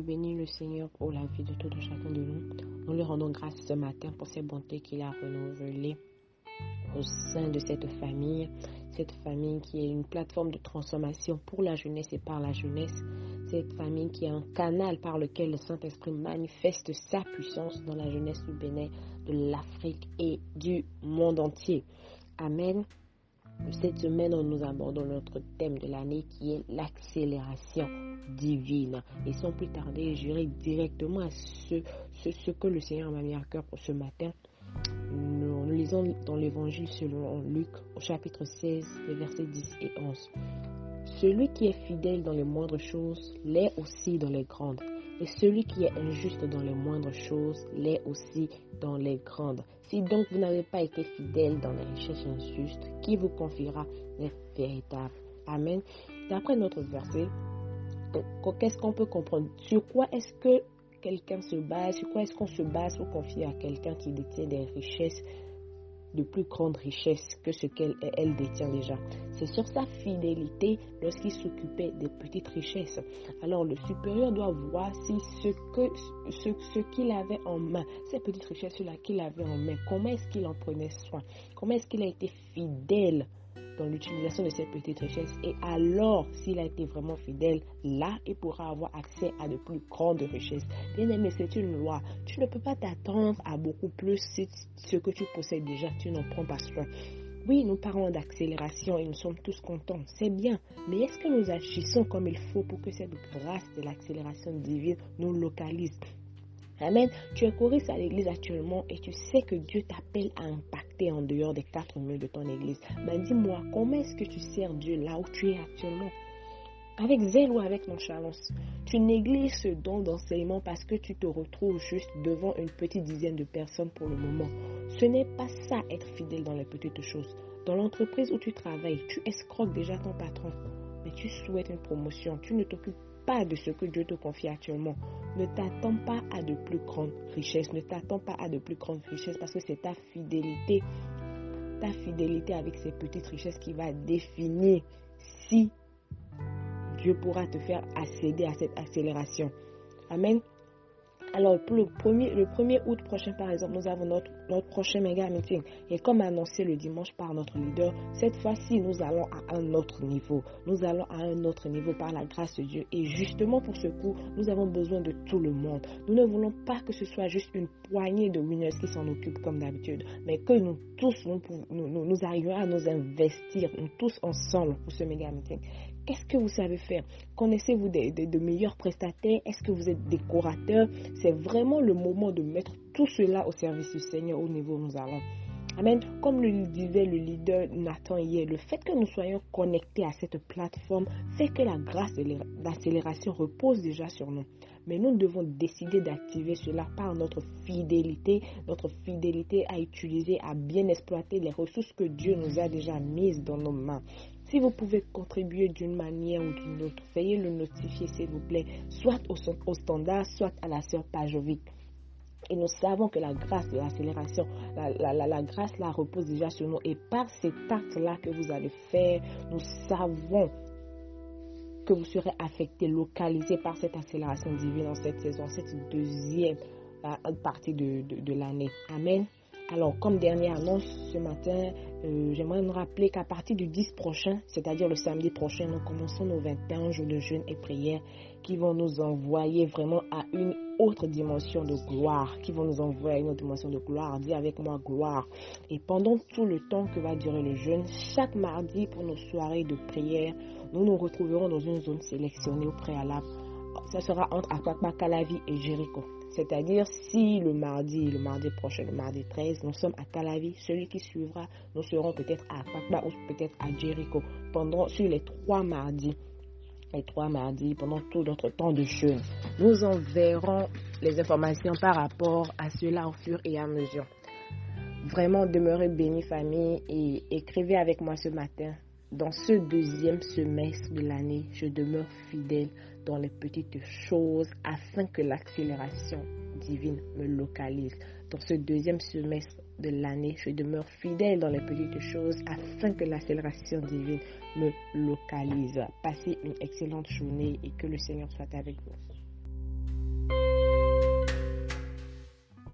le Seigneur pour la vie de tout chacun de nous. Nous lui rendons grâce ce matin pour ses bontés qu'il a renouvelées au sein de cette famille. Cette famille qui est une plateforme de transformation pour la jeunesse et par la jeunesse. Cette famille qui est un canal par lequel le Saint-Esprit manifeste sa puissance dans la jeunesse du Bénin, de l'Afrique et du monde entier. Amen. Cette semaine, nous abordons notre thème de l'année qui est l'accélération divine. Et sans plus tarder, j'irai directement à ce, ce, que le Seigneur m'a mis à cœur pour ce matin. Nous, lisons dans l'évangile selon Luc au chapitre 16, les versets 10 et 11. Celui qui est fidèle dans les moindres choses l'est aussi dans les grandes. Et celui qui est injuste dans les moindres choses l'est aussi dans les grandes. Si donc vous n'avez pas été fidèle dans les richesses injustes, qui vous confiera les véritables? Amen. D'après notre verset, qu'est-ce qu'on peut comprendre? Sur quoi est-ce que quelqu'un se base Sur quoi est-ce qu'on se base pour confier à quelqu'un qui détient des richesses de plus grande richesse que ce qu'elle elle détient déjà. C'est sur sa fidélité lorsqu'il s'occupait des petites richesses. Alors le supérieur doit voir si ce que ce, ce qu'il avait en main, ces petites richesses-là qu'il avait en main, comment est-ce qu'il en prenait soin, comment est-ce qu'il a été fidèle dans l'utilisation de ces petites richesses. Et alors, s'il a été vraiment fidèle, là, il pourra avoir accès à de plus grandes richesses. Bien aimé, c'est une loi. Tu ne peux pas t'attendre à beaucoup plus si ce que tu possèdes déjà, tu n'en prends pas soin. Oui, nous parlons d'accélération et nous sommes tous contents, c'est bien. Mais est-ce que nous agissons comme il faut pour que cette grâce de l'accélération divine nous localise? Amen. Tu es choriste à l'église actuellement et tu sais que Dieu t'appelle à impacter en dehors des quatre murs de ton église. Ben dis-moi, comment est-ce que tu sers Dieu là où tu es actuellement? Avec zèle ou avec nonchalance Tu négliges ce don d'enseignement parce que tu te retrouves juste devant une petite dizaine de personnes pour le moment. Ce n'est pas ça être fidèle dans les petites choses. Dans l'entreprise où tu travailles, tu escroques déjà ton patron, mais tu souhaites une promotion. Tu ne t'occupes pas de ce que Dieu te confie actuellement. Ne t'attends pas à de plus grandes richesses. Ne t'attends pas à de plus grandes richesses parce que c'est ta fidélité, ta fidélité avec ces petites richesses qui va définir si Dieu pourra te faire accéder à cette accélération. Amen. Alors, pour le 1er, le 1er août prochain, par exemple, nous avons notre, notre prochain méga meeting. Et comme annoncé le dimanche par notre leader, cette fois-ci, nous allons à un autre niveau. Nous allons à un autre niveau par la grâce de Dieu. Et justement pour ce coup, nous avons besoin de tout le monde. Nous ne voulons pas que ce soit juste une poignée de winners qui s'en occupent comme d'habitude, mais que nous tous, nous, nous, arrivions à nous investir, nous tous ensemble pour ce méga meeting. Qu'est-ce que vous savez faire? Connaissez-vous de, meilleurs prestataires? Est-ce que vous êtes décorateur? C'est vraiment le moment de mettre tout cela au service du Seigneur au niveau où nous allons. Amen. Comme le disait le leader Nathan hier, le fait que nous soyons connectés à cette plateforme fait que la grâce d'accélération repose déjà sur nous. Mais nous devons décider d'activer cela par notre fidélité, notre fidélité à utiliser, à bien exploiter les ressources que Dieu nous a déjà mises dans nos mains. Si vous pouvez contribuer d'une manière ou d'une autre, veuillez le notifier s'il vous plaît, soit au, standard, soit à la sœur Pajovic. Et nous savons que la grâce de l'accélération, la, grâce là repose déjà sur nous. Et par cet acte-là que vous allez faire, nous savons que vous serez affecté, localisé par cette accélération divine en cette saison, cette deuxième partie de, de l'année. Amen. Alors, comme dernière annonce ce matin, euh, j'aimerais nous rappeler qu'à partir du 10 prochain, c'est-à-dire le samedi prochain, nous commençons nos 21 jours de jeûne et prière qui vont nous envoyer vraiment à une autre dimension de gloire, qui vont nous envoyer à une autre dimension de gloire. Dis avec moi gloire. Et pendant tout le temps que va durer le jeûne, chaque mardi pour nos soirées de prière, nous nous retrouverons dans une zone sélectionnée au préalable. Ça sera entre Akwakba, Calavi et Jéricho. C'est-à-dire, si le mardi, le mardi prochain, le mardi 13, nous sommes à Calavi, celui qui suivra, nous serons peut-être à Pakba ou peut-être à Jericho pendant, sur les trois mardis. Les trois mardis, pendant tout notre temps de jeûne. Nous enverrons les informations par rapport à cela au fur et à mesure. Vraiment, demeurez bénis, famille, et écrivez avec moi ce matin. Dans ce deuxième semestre de l'année, je demeure fidèle dans les petites choses afin que l'accélération divine me localise. Dans ce deuxième semestre de l'année, je demeure fidèle dans les petites choses afin que l'accélération divine me localise. Passez une excellente journée et que le Seigneur soit avec vous.